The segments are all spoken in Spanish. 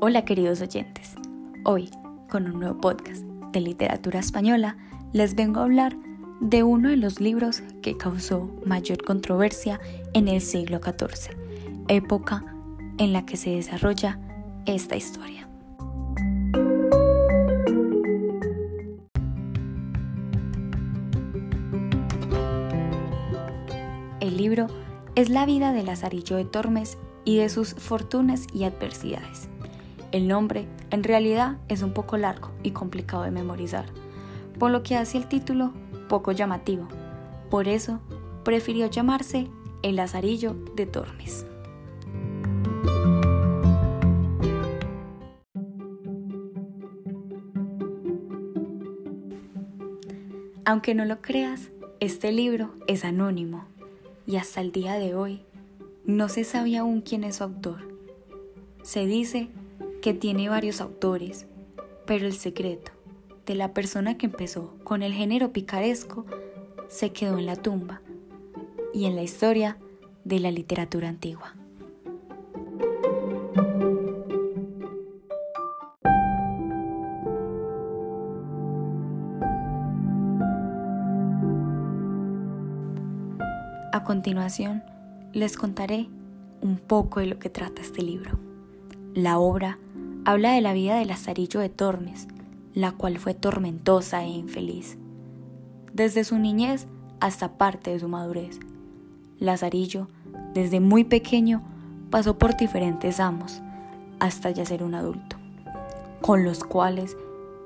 Hola queridos oyentes, hoy con un nuevo podcast de literatura española les vengo a hablar de uno de los libros que causó mayor controversia en el siglo XIV, época en la que se desarrolla esta historia. El libro es la vida de Lazarillo de Tormes y de sus fortunas y adversidades. El nombre en realidad es un poco largo y complicado de memorizar, por lo que hace el título poco llamativo. Por eso prefirió llamarse El Lazarillo de Tormes. Aunque no lo creas, este libro es anónimo y hasta el día de hoy no se sabe aún quién es su autor. Se dice que tiene varios autores, pero el secreto de la persona que empezó con el género picaresco se quedó en la tumba y en la historia de la literatura antigua. A continuación, les contaré un poco de lo que trata este libro. La obra habla de la vida de Lazarillo de Tormes, la cual fue tormentosa e infeliz, desde su niñez hasta parte de su madurez. Lazarillo, desde muy pequeño, pasó por diferentes amos hasta ya ser un adulto, con los cuales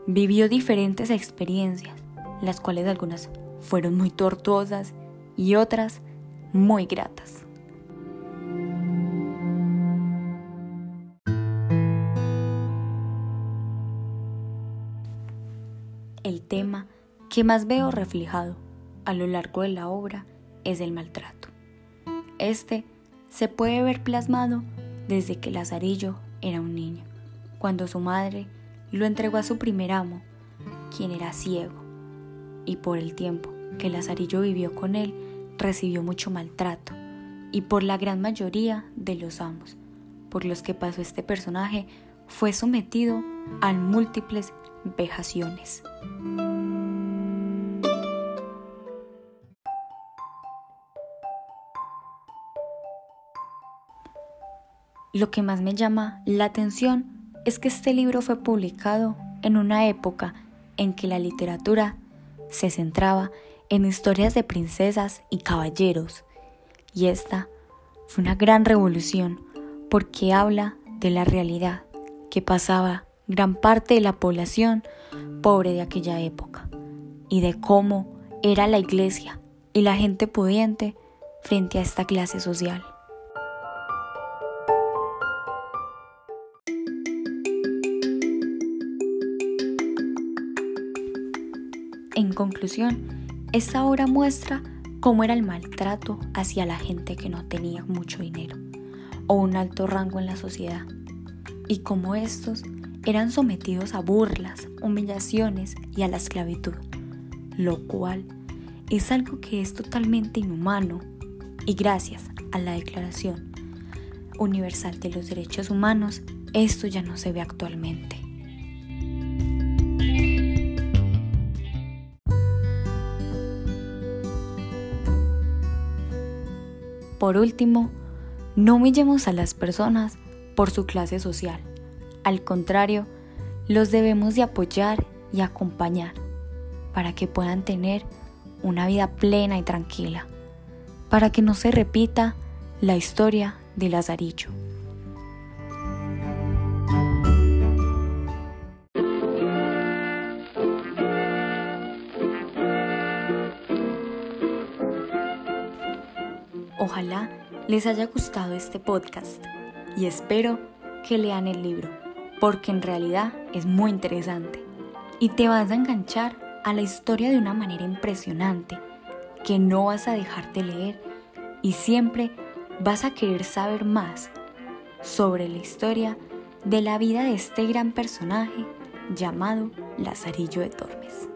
vivió diferentes experiencias, las cuales algunas fueron muy tortuosas y otras muy gratas. El tema que más veo reflejado a lo largo de la obra es el maltrato. Este se puede ver plasmado desde que Lazarillo era un niño, cuando su madre lo entregó a su primer amo, quien era ciego, y por el tiempo que Lazarillo vivió con él, recibió mucho maltrato, y por la gran mayoría de los amos por los que pasó este personaje, fue sometido a múltiples vejaciones. Lo que más me llama la atención es que este libro fue publicado en una época en que la literatura se centraba en historias de princesas y caballeros, y esta fue una gran revolución porque habla de la realidad que pasaba gran parte de la población pobre de aquella época y de cómo era la iglesia y la gente pudiente frente a esta clase social. En conclusión, esta obra muestra cómo era el maltrato hacia la gente que no tenía mucho dinero o un alto rango en la sociedad, y cómo estos eran sometidos a burlas, humillaciones y a la esclavitud, lo cual es algo que es totalmente inhumano y gracias a la Declaración Universal de los Derechos Humanos, esto ya no se ve actualmente. Por último, no humillemos a las personas por su clase social. Al contrario, los debemos de apoyar y acompañar para que puedan tener una vida plena y tranquila, para que no se repita la historia de Lazarillo. Ojalá les haya gustado este podcast y espero que lean el libro, porque en realidad es muy interesante y te vas a enganchar a la historia de una manera impresionante que no vas a dejarte leer y siempre vas a querer saber más sobre la historia de la vida de este gran personaje llamado Lazarillo de Tormes.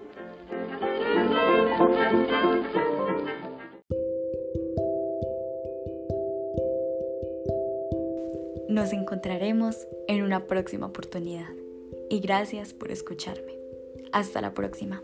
Nos encontraremos en una próxima oportunidad. Y gracias por escucharme. Hasta la próxima.